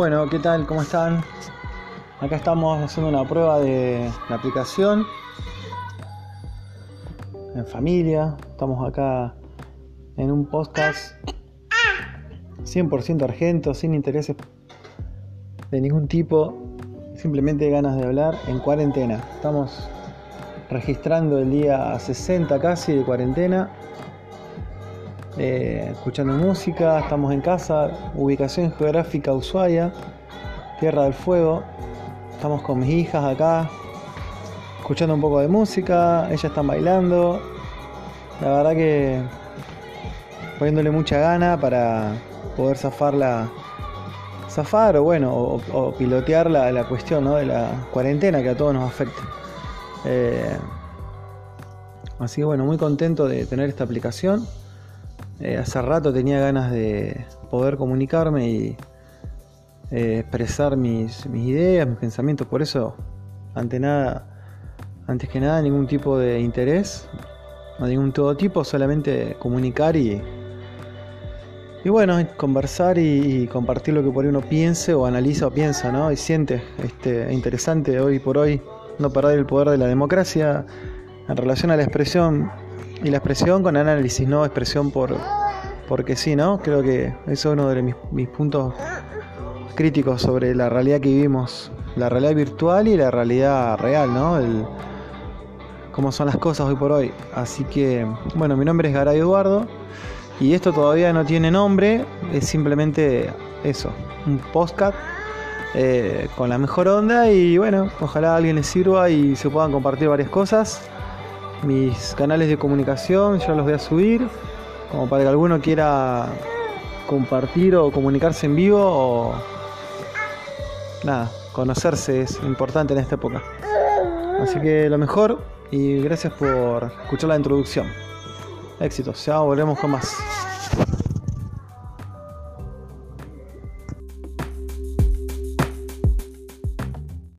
Bueno, ¿qué tal? ¿Cómo están? Acá estamos haciendo una prueba de la aplicación en familia. Estamos acá en un podcast 100% argento, sin intereses de ningún tipo, simplemente ganas de hablar en cuarentena. Estamos registrando el día 60 casi de cuarentena, eh, escuchando música, estamos en casa, ubicación geográfica Ushuaia, Tierra del Fuego, estamos con mis hijas acá, escuchando un poco de música, ellas están bailando, la verdad que poniéndole mucha gana para poder zafar la, zafar o bueno, o, pilotear la, la cuestión de la cuarentena que a todos nos afecta. Eh, así que bueno, muy contento de tener esta aplicación. Eh, hace rato tenía ganas de poder comunicarme y eh, expresar mis, ideas, mis pensamientos. Por eso, ante nada, antes que nada, ningún tipo de interés, no ningún todo tipo, solamente comunicar y, y bueno, conversar y, compartir lo que por ahí uno piense o analiza o piensa, ¿no? Y siente. Este, interesante hoy por hoy no perder el poder de la democracia en relación a la expresión y la expresión con análisis, no expresión por porque sí, ¿no? Creo que eso es uno de mis, puntos críticos sobre la realidad que vivimos, la realidad virtual y la realidad real, ¿no? El, cómo son las cosas hoy por hoy. Así que, bueno, mi nombre es Garay Eduardo. Y esto todavía no tiene nombre, es simplemente eso, un podcast eh, con la mejor onda y bueno, ojalá a alguien le sirva y se puedan compartir varias cosas. Mis canales de comunicación yo los voy a subir, como para que alguno quiera compartir o comunicarse en vivo o nada, conocerse es importante en esta época. Así que lo mejor y gracias por escuchar la introducción. Éxitos, ya volvemos con más.